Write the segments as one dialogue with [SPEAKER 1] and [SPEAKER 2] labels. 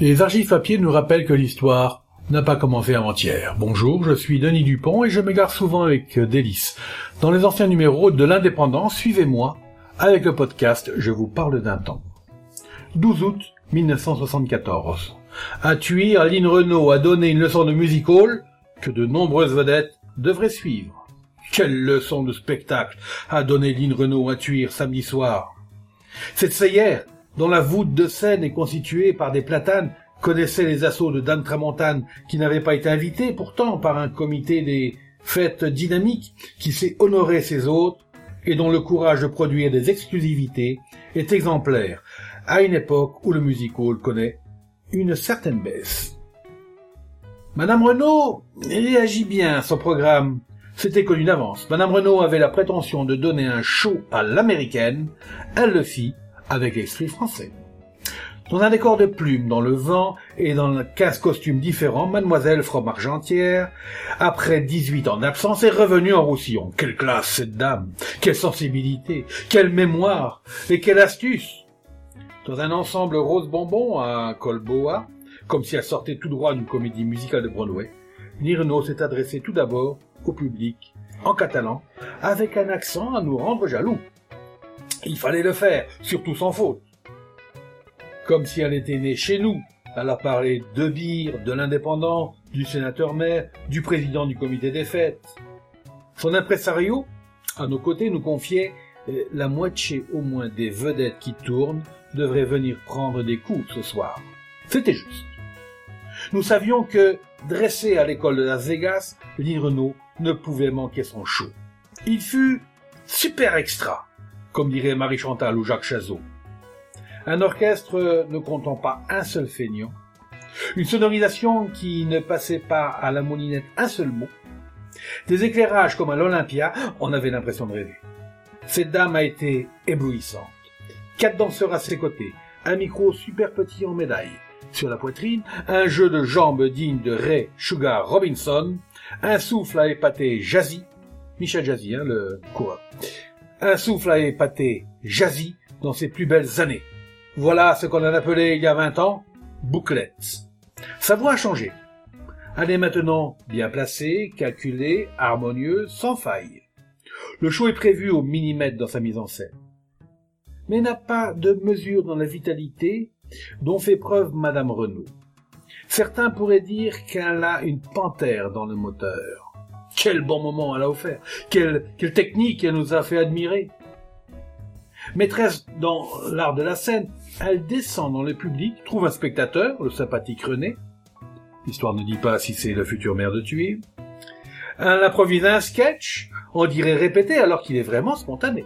[SPEAKER 1] Les archives papier nous rappellent que l'histoire n'a pas commencé avant-hier. Bonjour, je suis Denis Dupont et je m'égare souvent avec délice. Dans les anciens numéros de l'Indépendant, suivez-moi avec le podcast Je vous parle d'un temps. 12 août 1974. À Thuir, Lynn Renault a donné une leçon de music hall que de nombreuses vedettes devraient suivre. Quelle leçon de spectacle a donné Lynn Renault à Thuir samedi soir. Cette seillère, dont la voûte de scène est constituée par des platanes, connaissait les assauts de Dan Tramontane qui n'avait pas été invité pourtant par un comité des fêtes dynamiques qui sait honorer ses hôtes et dont le courage de produire des exclusivités est exemplaire à une époque où le music hall connaît une certaine baisse. Madame Renault réagit bien à son programme. C'était connu d'avance. Madame Renault avait la prétention de donner un show à l'américaine. Elle le fit avec l'esprit français. Dans un décor de plumes dans le vent et dans 15 costumes différents, mademoiselle From Argentière, après 18 ans d'absence, est revenue en Roussillon. Quelle classe cette dame Quelle sensibilité Quelle mémoire Et quelle astuce Dans un ensemble rose bonbon à col boa, comme si elle sortait tout droit d'une comédie musicale de Broadway, Nirno s'est adressé tout d'abord au public, en catalan, avec un accent à nous rendre jaloux. Il fallait le faire, surtout sans faute. Comme si elle était née chez nous. Elle a parlé de Bire, de l'indépendant, du sénateur-maire, du président du comité des fêtes. Son impresario, à nos côtés, nous confiait euh, la moitié au moins des vedettes qui tournent devraient venir prendre des coups ce soir. C'était juste. Nous savions que, dressé à l'école de Las Vegas, Lynn Renault ne pouvait manquer son show. Il fut super extra comme dirait Marie Chantal ou Jacques Chazot. Un orchestre ne comptant pas un seul feignant, une sonorisation qui ne passait pas à la moulinette un seul mot, des éclairages comme à l'Olympia, on avait l'impression de rêver. Cette dame a été éblouissante. Quatre danseurs à ses côtés, un micro super petit en médaille sur la poitrine, un jeu de jambes digne de Ray Sugar Robinson, un souffle à épater Jazzy, Michel Jazzy, hein, le coureur, un souffle à épater jazzy dans ses plus belles années. Voilà ce qu'on a appelé il y a vingt ans bouclette. Sa voix a changé. Elle est maintenant bien placée, calculée, harmonieuse, sans faille. Le show est prévu au millimètre dans sa mise en scène. Mais n'a pas de mesure dans la vitalité dont fait preuve Madame Renaud. Certains pourraient dire qu'elle a une panthère dans le moteur. Quel bon moment elle a offert. Quelle, technique elle nous a fait admirer. Maîtresse dans l'art de la scène, elle descend dans le public, trouve un spectateur, le sympathique René. L'histoire ne dit pas si c'est le futur maire de Thuir. Elle improvise un sketch, on dirait répété alors qu'il est vraiment spontané.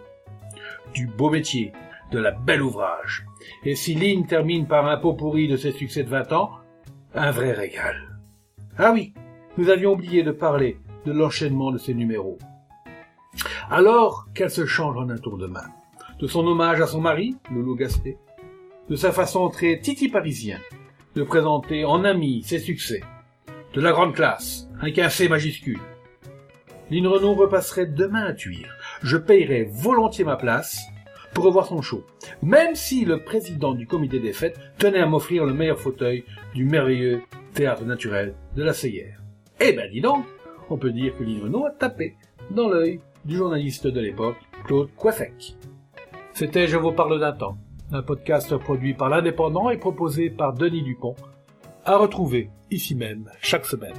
[SPEAKER 1] Du beau métier, de la belle ouvrage. Et si Lynn termine par un pot pourri de ses succès de 20 ans, un vrai régal. Ah oui, nous avions oublié de parler de l'enchaînement de ses numéros. Alors qu'elle se change en un tour de main, de son hommage à son mari, Lolo Gaspé, de sa façon très titi parisien de présenter en ami ses succès, de la grande classe, un C majuscule. Lynn Renault repasserait demain à Tuire. Je payerais volontiers ma place pour revoir son show, même si le président du comité des fêtes tenait à m'offrir le meilleur fauteuil du merveilleux théâtre naturel de la Seyère. Eh ben dis donc, on peut dire que Renault a tapé dans l'œil du journaliste de l'époque, Claude Coiffec. C'était Je vous parle d'un temps, un podcast produit par l'Indépendant et proposé par Denis Dupont, à retrouver ici même chaque semaine.